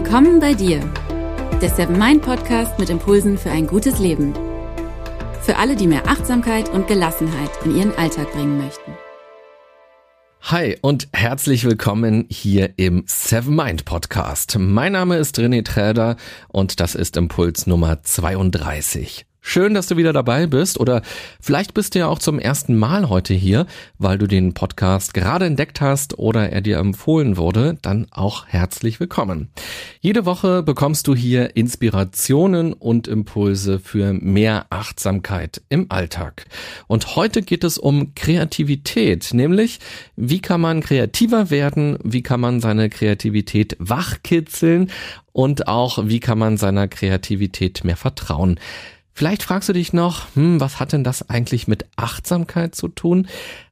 Willkommen bei dir, der Seven Mind Podcast mit Impulsen für ein gutes Leben. Für alle, die mehr Achtsamkeit und Gelassenheit in ihren Alltag bringen möchten. Hi und herzlich willkommen hier im Seven Mind Podcast. Mein Name ist René Träder und das ist Impuls Nummer 32. Schön, dass du wieder dabei bist oder vielleicht bist du ja auch zum ersten Mal heute hier, weil du den Podcast gerade entdeckt hast oder er dir empfohlen wurde, dann auch herzlich willkommen. Jede Woche bekommst du hier Inspirationen und Impulse für mehr Achtsamkeit im Alltag. Und heute geht es um Kreativität, nämlich wie kann man kreativer werden, wie kann man seine Kreativität wachkitzeln und auch wie kann man seiner Kreativität mehr vertrauen. Vielleicht fragst du dich noch, hm, was hat denn das eigentlich mit Achtsamkeit zu tun?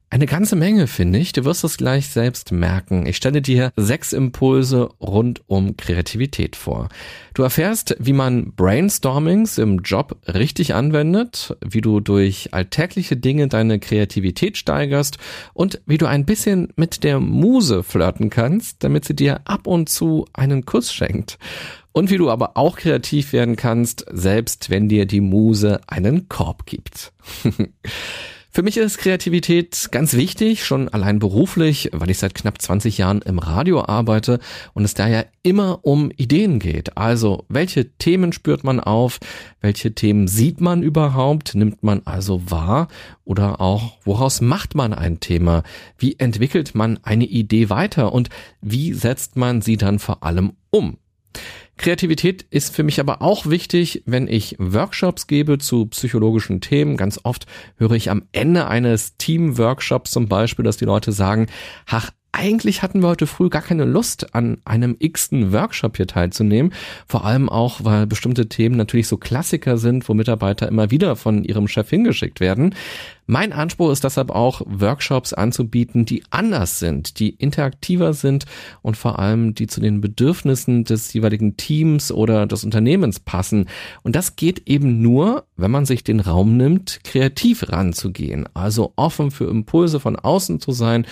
Eine ganze Menge, finde ich. Du wirst es gleich selbst merken. Ich stelle dir sechs Impulse rund um Kreativität vor. Du erfährst, wie man Brainstormings im Job richtig anwendet, wie du durch alltägliche Dinge deine Kreativität steigerst und wie du ein bisschen mit der Muse flirten kannst, damit sie dir ab und zu einen Kuss schenkt und wie du aber auch kreativ werden kannst, selbst wenn dir die Muse einen Korb gibt. Für mich ist Kreativität ganz wichtig, schon allein beruflich, weil ich seit knapp 20 Jahren im Radio arbeite und es daher immer um Ideen geht. Also, welche Themen spürt man auf? Welche Themen sieht man überhaupt? Nimmt man also wahr? Oder auch, woraus macht man ein Thema? Wie entwickelt man eine Idee weiter? Und wie setzt man sie dann vor allem um? Kreativität ist für mich aber auch wichtig, wenn ich Workshops gebe zu psychologischen Themen. Ganz oft höre ich am Ende eines Team-Workshops zum Beispiel, dass die Leute sagen, ach, eigentlich hatten wir heute früh gar keine Lust, an einem x-ten Workshop hier teilzunehmen. Vor allem auch, weil bestimmte Themen natürlich so Klassiker sind, wo Mitarbeiter immer wieder von ihrem Chef hingeschickt werden. Mein Anspruch ist deshalb auch, Workshops anzubieten, die anders sind, die interaktiver sind und vor allem, die zu den Bedürfnissen des jeweiligen Teams oder des Unternehmens passen. Und das geht eben nur, wenn man sich den Raum nimmt, kreativ ranzugehen, also offen für Impulse von außen zu sein,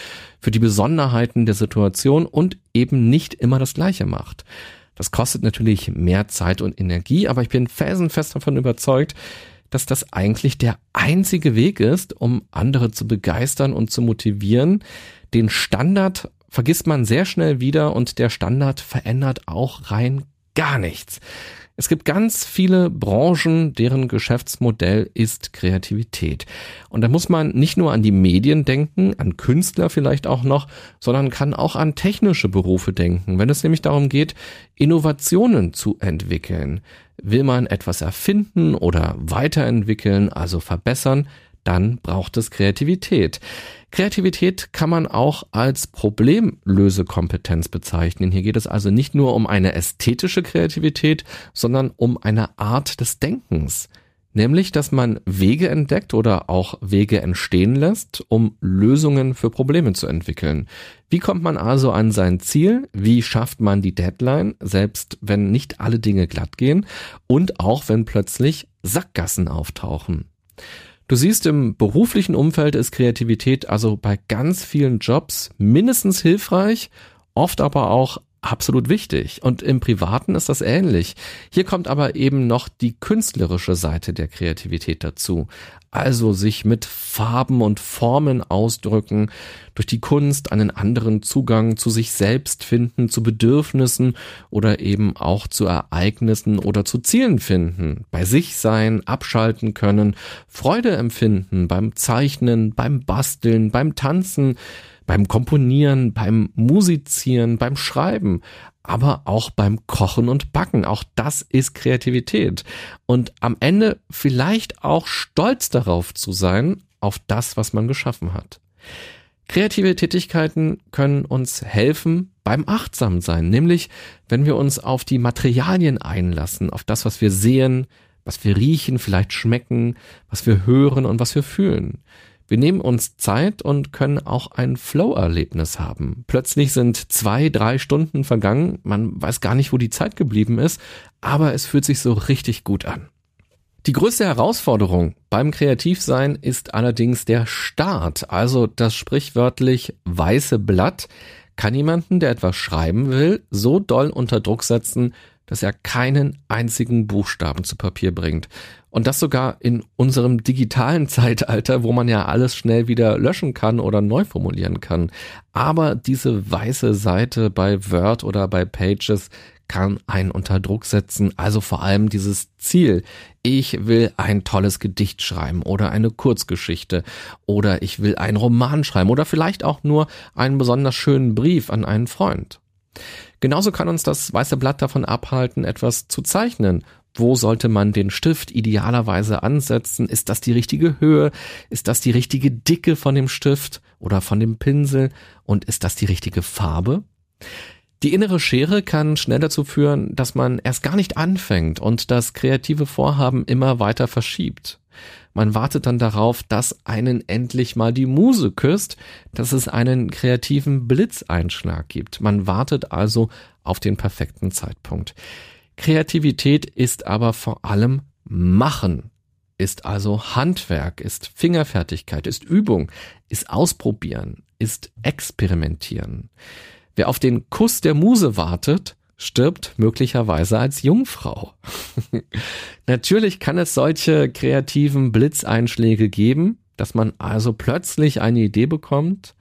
für die Besonderheiten der Situation und eben nicht immer das Gleiche macht. Das kostet natürlich mehr Zeit und Energie, aber ich bin felsenfest davon überzeugt, dass das eigentlich der einzige Weg ist, um andere zu begeistern und zu motivieren. Den Standard vergisst man sehr schnell wieder und der Standard verändert auch rein gar nichts. Es gibt ganz viele Branchen, deren Geschäftsmodell ist Kreativität. Und da muss man nicht nur an die Medien denken, an Künstler vielleicht auch noch, sondern kann auch an technische Berufe denken, wenn es nämlich darum geht, Innovationen zu entwickeln. Will man etwas erfinden oder weiterentwickeln, also verbessern, dann braucht es Kreativität. Kreativität kann man auch als Problemlösekompetenz bezeichnen. Hier geht es also nicht nur um eine ästhetische Kreativität, sondern um eine Art des Denkens. Nämlich, dass man Wege entdeckt oder auch Wege entstehen lässt, um Lösungen für Probleme zu entwickeln. Wie kommt man also an sein Ziel? Wie schafft man die Deadline, selbst wenn nicht alle Dinge glatt gehen und auch wenn plötzlich Sackgassen auftauchen? Du siehst, im beruflichen Umfeld ist Kreativität also bei ganz vielen Jobs mindestens hilfreich, oft aber auch absolut wichtig. Und im Privaten ist das ähnlich. Hier kommt aber eben noch die künstlerische Seite der Kreativität dazu also sich mit Farben und Formen ausdrücken, durch die Kunst einen anderen Zugang zu sich selbst finden, zu Bedürfnissen oder eben auch zu Ereignissen oder zu Zielen finden, bei sich sein, abschalten können, Freude empfinden beim Zeichnen, beim Basteln, beim Tanzen, beim Komponieren, beim Musizieren, beim Schreiben, aber auch beim Kochen und Backen. Auch das ist Kreativität. Und am Ende vielleicht auch stolz darauf zu sein, auf das, was man geschaffen hat. Kreative Tätigkeiten können uns helfen beim Achtsamsein, nämlich wenn wir uns auf die Materialien einlassen, auf das, was wir sehen, was wir riechen, vielleicht schmecken, was wir hören und was wir fühlen. Wir nehmen uns Zeit und können auch ein Flow-Erlebnis haben. Plötzlich sind zwei, drei Stunden vergangen, man weiß gar nicht, wo die Zeit geblieben ist, aber es fühlt sich so richtig gut an. Die größte Herausforderung beim Kreativsein ist allerdings der Start, also das sprichwörtlich weiße Blatt. kann jemanden, der etwas schreiben will, so doll unter Druck setzen, dass er keinen einzigen Buchstaben zu Papier bringt. Und das sogar in unserem digitalen Zeitalter, wo man ja alles schnell wieder löschen kann oder neu formulieren kann. Aber diese weiße Seite bei Word oder bei Pages kann einen unter Druck setzen, also vor allem dieses Ziel. Ich will ein tolles Gedicht schreiben oder eine Kurzgeschichte oder ich will einen Roman schreiben oder vielleicht auch nur einen besonders schönen Brief an einen Freund. Genauso kann uns das weiße Blatt davon abhalten, etwas zu zeichnen. Wo sollte man den Stift idealerweise ansetzen? Ist das die richtige Höhe? Ist das die richtige Dicke von dem Stift oder von dem Pinsel? Und ist das die richtige Farbe? Die innere Schere kann schnell dazu führen, dass man erst gar nicht anfängt und das kreative Vorhaben immer weiter verschiebt. Man wartet dann darauf, dass einen endlich mal die Muse küsst, dass es einen kreativen Blitzeinschlag gibt. Man wartet also auf den perfekten Zeitpunkt. Kreativität ist aber vor allem Machen, ist also Handwerk, ist Fingerfertigkeit, ist Übung, ist Ausprobieren, ist Experimentieren. Wer auf den Kuss der Muse wartet, stirbt möglicherweise als Jungfrau. Natürlich kann es solche kreativen Blitzeinschläge geben, dass man also plötzlich eine Idee bekommt,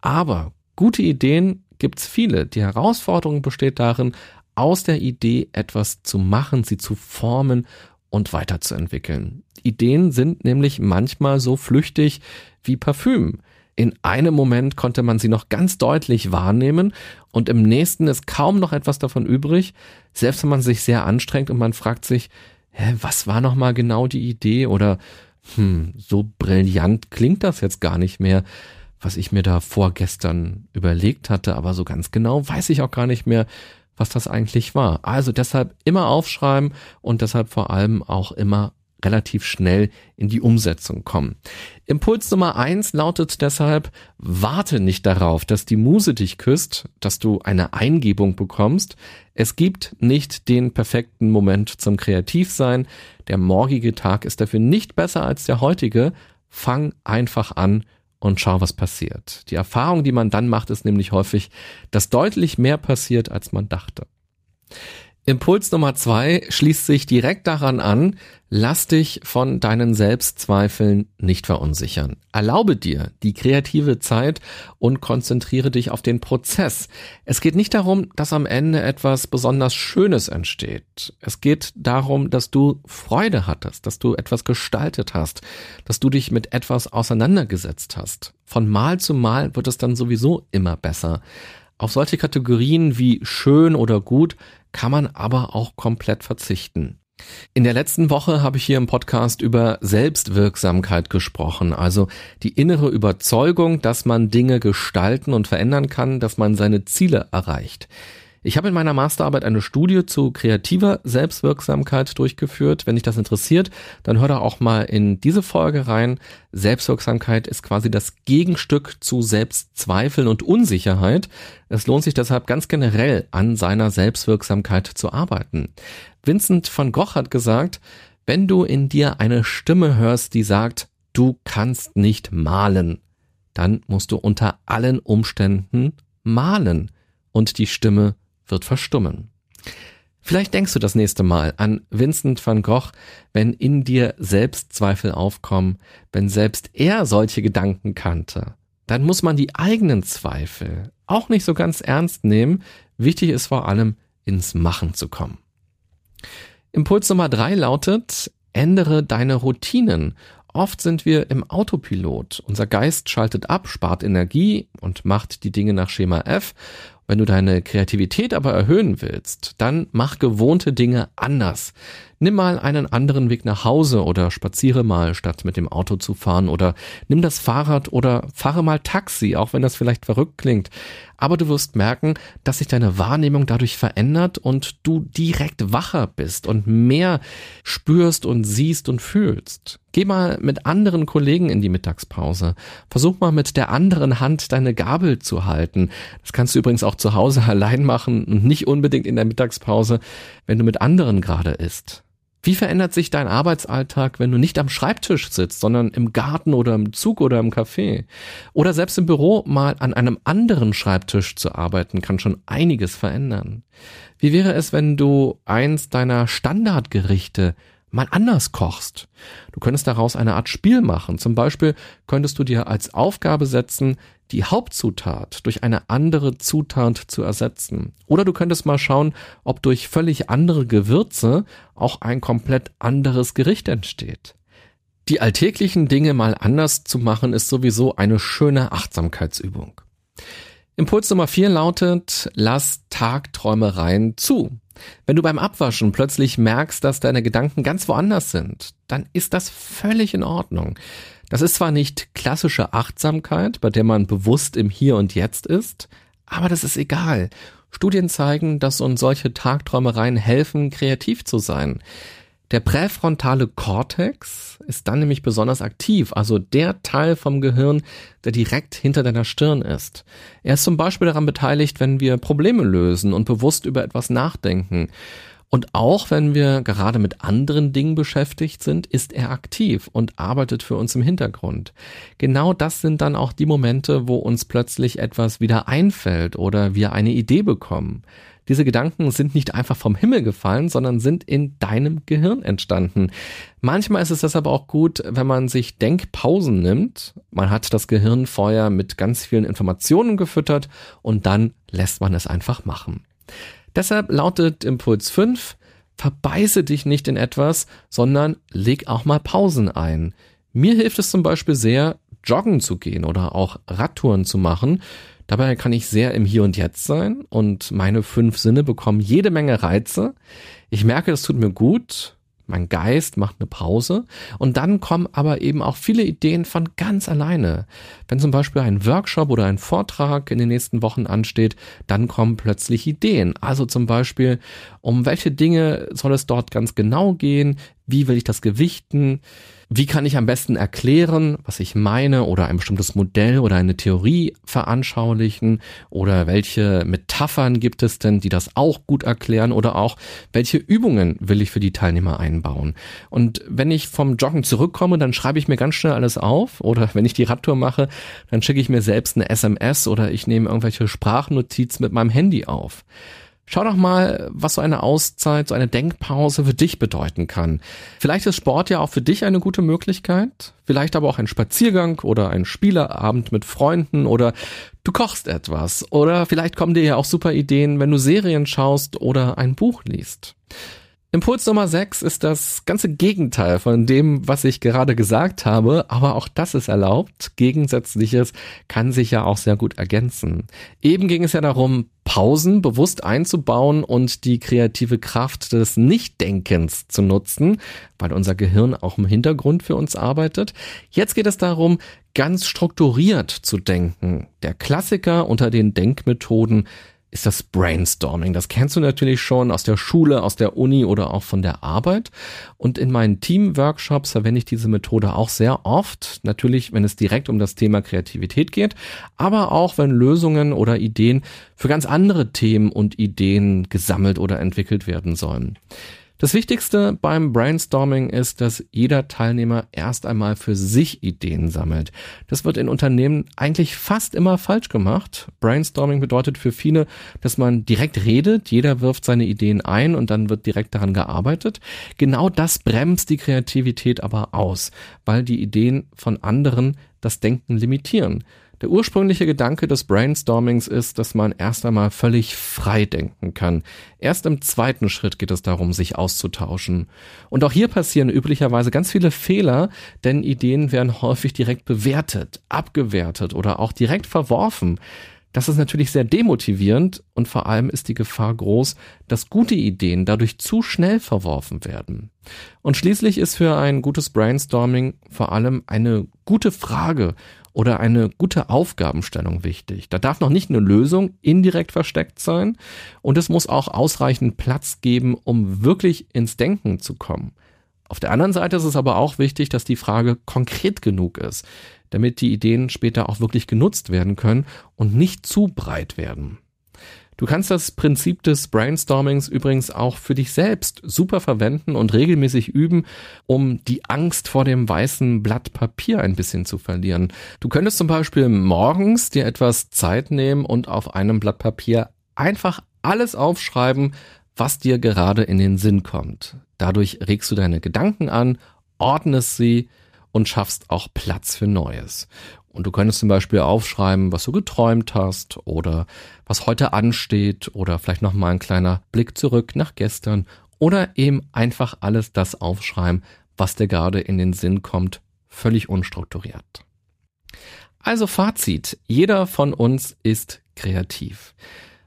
aber gute Ideen gibt's viele. Die Herausforderung besteht darin, aus der Idee etwas zu machen, sie zu formen und weiterzuentwickeln. Ideen sind nämlich manchmal so flüchtig wie Parfüm. In einem Moment konnte man sie noch ganz deutlich wahrnehmen und im nächsten ist kaum noch etwas davon übrig, selbst wenn man sich sehr anstrengt und man fragt sich, hä, was war noch mal genau die Idee oder hm, so brillant klingt das jetzt gar nicht mehr, was ich mir da vorgestern überlegt hatte, aber so ganz genau weiß ich auch gar nicht mehr, was das eigentlich war. Also deshalb immer aufschreiben und deshalb vor allem auch immer relativ schnell in die Umsetzung kommen. Impuls Nummer eins lautet deshalb, warte nicht darauf, dass die Muse dich küsst, dass du eine Eingebung bekommst. Es gibt nicht den perfekten Moment zum Kreativsein. Der morgige Tag ist dafür nicht besser als der heutige. Fang einfach an und schau, was passiert. Die Erfahrung, die man dann macht, ist nämlich häufig, dass deutlich mehr passiert, als man dachte. Impuls Nummer zwei schließt sich direkt daran an, lass dich von deinen Selbstzweifeln nicht verunsichern. Erlaube dir die kreative Zeit und konzentriere dich auf den Prozess. Es geht nicht darum, dass am Ende etwas besonders Schönes entsteht. Es geht darum, dass du Freude hattest, dass du etwas gestaltet hast, dass du dich mit etwas auseinandergesetzt hast. Von Mal zu Mal wird es dann sowieso immer besser. Auf solche Kategorien wie schön oder gut kann man aber auch komplett verzichten. In der letzten Woche habe ich hier im Podcast über Selbstwirksamkeit gesprochen, also die innere Überzeugung, dass man Dinge gestalten und verändern kann, dass man seine Ziele erreicht. Ich habe in meiner Masterarbeit eine Studie zu kreativer Selbstwirksamkeit durchgeführt. Wenn dich das interessiert, dann hör da auch mal in diese Folge rein. Selbstwirksamkeit ist quasi das Gegenstück zu Selbstzweifeln und Unsicherheit. Es lohnt sich deshalb ganz generell an seiner Selbstwirksamkeit zu arbeiten. Vincent van Gogh hat gesagt, wenn du in dir eine Stimme hörst, die sagt, du kannst nicht malen, dann musst du unter allen Umständen malen und die Stimme wird verstummen. Vielleicht denkst du das nächste Mal an Vincent van Gogh, wenn in dir Selbstzweifel aufkommen, wenn selbst er solche Gedanken kannte. Dann muss man die eigenen Zweifel auch nicht so ganz ernst nehmen. Wichtig ist vor allem, ins Machen zu kommen. Impuls Nummer drei lautet, ändere deine Routinen. Oft sind wir im Autopilot. Unser Geist schaltet ab, spart Energie und macht die Dinge nach Schema F wenn du deine Kreativität aber erhöhen willst, dann mach gewohnte Dinge anders. Nimm mal einen anderen Weg nach Hause oder spaziere mal, statt mit dem Auto zu fahren oder nimm das Fahrrad oder fahre mal Taxi, auch wenn das vielleicht verrückt klingt. Aber du wirst merken, dass sich deine Wahrnehmung dadurch verändert und du direkt wacher bist und mehr spürst und siehst und fühlst. Geh mal mit anderen Kollegen in die Mittagspause. Versuch mal mit der anderen Hand deine Gabel zu halten. Das kannst du übrigens auch zu Hause allein machen und nicht unbedingt in der Mittagspause, wenn du mit anderen gerade isst. Wie verändert sich dein Arbeitsalltag, wenn du nicht am Schreibtisch sitzt, sondern im Garten oder im Zug oder im Café? Oder selbst im Büro mal an einem anderen Schreibtisch zu arbeiten, kann schon einiges verändern. Wie wäre es, wenn du eins deiner Standardgerichte mal anders kochst. Du könntest daraus eine Art Spiel machen. Zum Beispiel könntest du dir als Aufgabe setzen, die Hauptzutat durch eine andere Zutat zu ersetzen. Oder du könntest mal schauen, ob durch völlig andere Gewürze auch ein komplett anderes Gericht entsteht. Die alltäglichen Dinge mal anders zu machen, ist sowieso eine schöne Achtsamkeitsübung. Impuls Nummer vier lautet, lass Tagträumereien zu. Wenn du beim Abwaschen plötzlich merkst, dass deine Gedanken ganz woanders sind, dann ist das völlig in Ordnung. Das ist zwar nicht klassische Achtsamkeit, bei der man bewusst im Hier und Jetzt ist, aber das ist egal. Studien zeigen, dass uns solche Tagträumereien helfen, kreativ zu sein. Der präfrontale Kortex ist dann nämlich besonders aktiv, also der Teil vom Gehirn, der direkt hinter deiner Stirn ist. Er ist zum Beispiel daran beteiligt, wenn wir Probleme lösen und bewusst über etwas nachdenken. Und auch wenn wir gerade mit anderen Dingen beschäftigt sind, ist er aktiv und arbeitet für uns im Hintergrund. Genau das sind dann auch die Momente, wo uns plötzlich etwas wieder einfällt oder wir eine Idee bekommen. Diese Gedanken sind nicht einfach vom Himmel gefallen, sondern sind in deinem Gehirn entstanden. Manchmal ist es deshalb auch gut, wenn man sich Denkpausen nimmt. Man hat das Gehirn vorher mit ganz vielen Informationen gefüttert und dann lässt man es einfach machen. Deshalb lautet Impuls 5, verbeiße dich nicht in etwas, sondern leg auch mal Pausen ein. Mir hilft es zum Beispiel sehr, joggen zu gehen oder auch Radtouren zu machen. Dabei kann ich sehr im Hier und Jetzt sein und meine fünf Sinne bekommen jede Menge Reize. Ich merke, das tut mir gut. Mein Geist macht eine Pause und dann kommen aber eben auch viele Ideen von ganz alleine. Wenn zum Beispiel ein Workshop oder ein Vortrag in den nächsten Wochen ansteht, dann kommen plötzlich Ideen. Also zum Beispiel, um welche Dinge soll es dort ganz genau gehen? Wie will ich das gewichten? Wie kann ich am besten erklären, was ich meine oder ein bestimmtes Modell oder eine Theorie veranschaulichen oder welche Metaphern gibt es denn, die das auch gut erklären oder auch welche Übungen will ich für die Teilnehmer einbauen. Und wenn ich vom Joggen zurückkomme, dann schreibe ich mir ganz schnell alles auf oder wenn ich die Radtour mache, dann schicke ich mir selbst eine SMS oder ich nehme irgendwelche Sprachnotizen mit meinem Handy auf. Schau doch mal, was so eine Auszeit, so eine Denkpause für dich bedeuten kann. Vielleicht ist Sport ja auch für dich eine gute Möglichkeit, vielleicht aber auch ein Spaziergang oder ein Spielerabend mit Freunden oder du kochst etwas oder vielleicht kommen dir ja auch super Ideen, wenn du Serien schaust oder ein Buch liest. Impuls Nummer 6 ist das ganze Gegenteil von dem, was ich gerade gesagt habe, aber auch das ist erlaubt. Gegensätzliches kann sich ja auch sehr gut ergänzen. Eben ging es ja darum, Pausen bewusst einzubauen und die kreative Kraft des Nichtdenkens zu nutzen, weil unser Gehirn auch im Hintergrund für uns arbeitet. Jetzt geht es darum, ganz strukturiert zu denken. Der Klassiker unter den Denkmethoden ist das Brainstorming. Das kennst du natürlich schon aus der Schule, aus der Uni oder auch von der Arbeit. Und in meinen Team-Workshops verwende ich diese Methode auch sehr oft. Natürlich, wenn es direkt um das Thema Kreativität geht, aber auch wenn Lösungen oder Ideen für ganz andere Themen und Ideen gesammelt oder entwickelt werden sollen. Das Wichtigste beim Brainstorming ist, dass jeder Teilnehmer erst einmal für sich Ideen sammelt. Das wird in Unternehmen eigentlich fast immer falsch gemacht. Brainstorming bedeutet für viele, dass man direkt redet, jeder wirft seine Ideen ein und dann wird direkt daran gearbeitet. Genau das bremst die Kreativität aber aus, weil die Ideen von anderen das Denken limitieren. Der ursprüngliche Gedanke des Brainstormings ist, dass man erst einmal völlig frei denken kann. Erst im zweiten Schritt geht es darum, sich auszutauschen. Und auch hier passieren üblicherweise ganz viele Fehler, denn Ideen werden häufig direkt bewertet, abgewertet oder auch direkt verworfen. Das ist natürlich sehr demotivierend und vor allem ist die Gefahr groß, dass gute Ideen dadurch zu schnell verworfen werden. Und schließlich ist für ein gutes Brainstorming vor allem eine gute Frage oder eine gute Aufgabenstellung wichtig. Da darf noch nicht eine Lösung indirekt versteckt sein und es muss auch ausreichend Platz geben, um wirklich ins Denken zu kommen. Auf der anderen Seite ist es aber auch wichtig, dass die Frage konkret genug ist, damit die Ideen später auch wirklich genutzt werden können und nicht zu breit werden. Du kannst das Prinzip des Brainstormings übrigens auch für dich selbst super verwenden und regelmäßig üben, um die Angst vor dem weißen Blatt Papier ein bisschen zu verlieren. Du könntest zum Beispiel morgens dir etwas Zeit nehmen und auf einem Blatt Papier einfach alles aufschreiben, was dir gerade in den Sinn kommt. Dadurch regst du deine Gedanken an, ordnest sie und schaffst auch Platz für Neues. Und du könntest zum Beispiel aufschreiben, was du geträumt hast oder was heute ansteht oder vielleicht nochmal ein kleiner Blick zurück nach gestern oder eben einfach alles das aufschreiben, was dir gerade in den Sinn kommt, völlig unstrukturiert. Also Fazit, jeder von uns ist kreativ.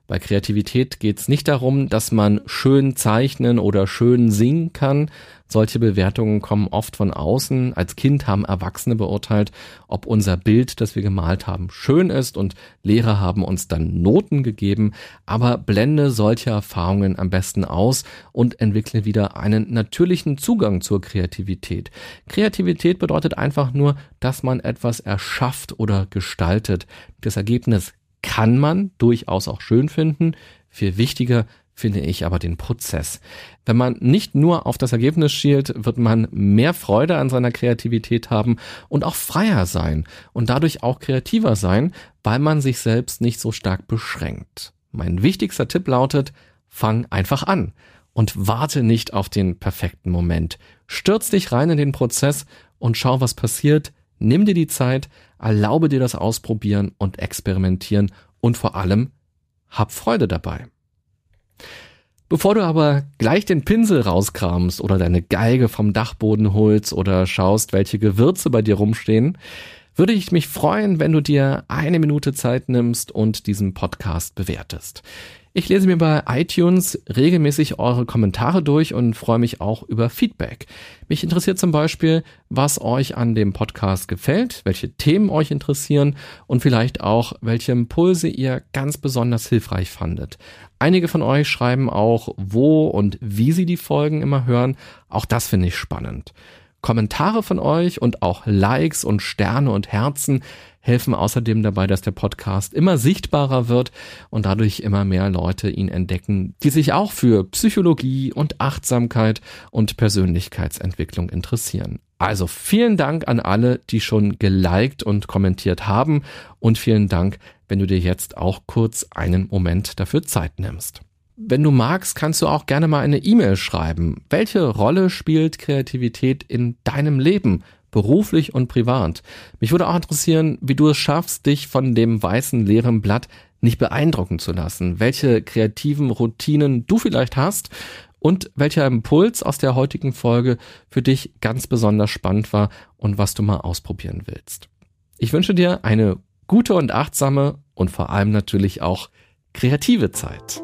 Bei Kreativität geht es nicht darum, dass man schön zeichnen oder schön singen kann. Solche Bewertungen kommen oft von außen. Als Kind haben Erwachsene beurteilt, ob unser Bild, das wir gemalt haben, schön ist und Lehrer haben uns dann Noten gegeben. Aber blende solche Erfahrungen am besten aus und entwickle wieder einen natürlichen Zugang zur Kreativität. Kreativität bedeutet einfach nur, dass man etwas erschafft oder gestaltet. Das Ergebnis kann man durchaus auch schön finden. Viel wichtiger finde ich aber den Prozess. Wenn man nicht nur auf das Ergebnis schielt, wird man mehr Freude an seiner Kreativität haben und auch freier sein und dadurch auch kreativer sein, weil man sich selbst nicht so stark beschränkt. Mein wichtigster Tipp lautet, fang einfach an und warte nicht auf den perfekten Moment. Stürz dich rein in den Prozess und schau, was passiert. Nimm dir die Zeit, erlaube dir das Ausprobieren und Experimentieren und vor allem hab Freude dabei. Bevor du aber gleich den Pinsel rauskramst oder deine Geige vom Dachboden holst oder schaust, welche Gewürze bei dir rumstehen, würde ich mich freuen, wenn du dir eine Minute Zeit nimmst und diesen Podcast bewertest. Ich lese mir bei iTunes regelmäßig eure Kommentare durch und freue mich auch über Feedback. Mich interessiert zum Beispiel, was euch an dem Podcast gefällt, welche Themen euch interessieren und vielleicht auch, welche Impulse ihr ganz besonders hilfreich fandet. Einige von euch schreiben auch, wo und wie sie die Folgen immer hören. Auch das finde ich spannend. Kommentare von euch und auch Likes und Sterne und Herzen helfen außerdem dabei, dass der Podcast immer sichtbarer wird und dadurch immer mehr Leute ihn entdecken, die sich auch für Psychologie und Achtsamkeit und Persönlichkeitsentwicklung interessieren. Also vielen Dank an alle, die schon geliked und kommentiert haben und vielen Dank, wenn du dir jetzt auch kurz einen Moment dafür Zeit nimmst. Wenn du magst, kannst du auch gerne mal eine E-Mail schreiben. Welche Rolle spielt Kreativität in deinem Leben? beruflich und privat. Mich würde auch interessieren, wie du es schaffst, dich von dem weißen leeren Blatt nicht beeindrucken zu lassen, welche kreativen Routinen du vielleicht hast und welcher Impuls aus der heutigen Folge für dich ganz besonders spannend war und was du mal ausprobieren willst. Ich wünsche dir eine gute und achtsame und vor allem natürlich auch kreative Zeit.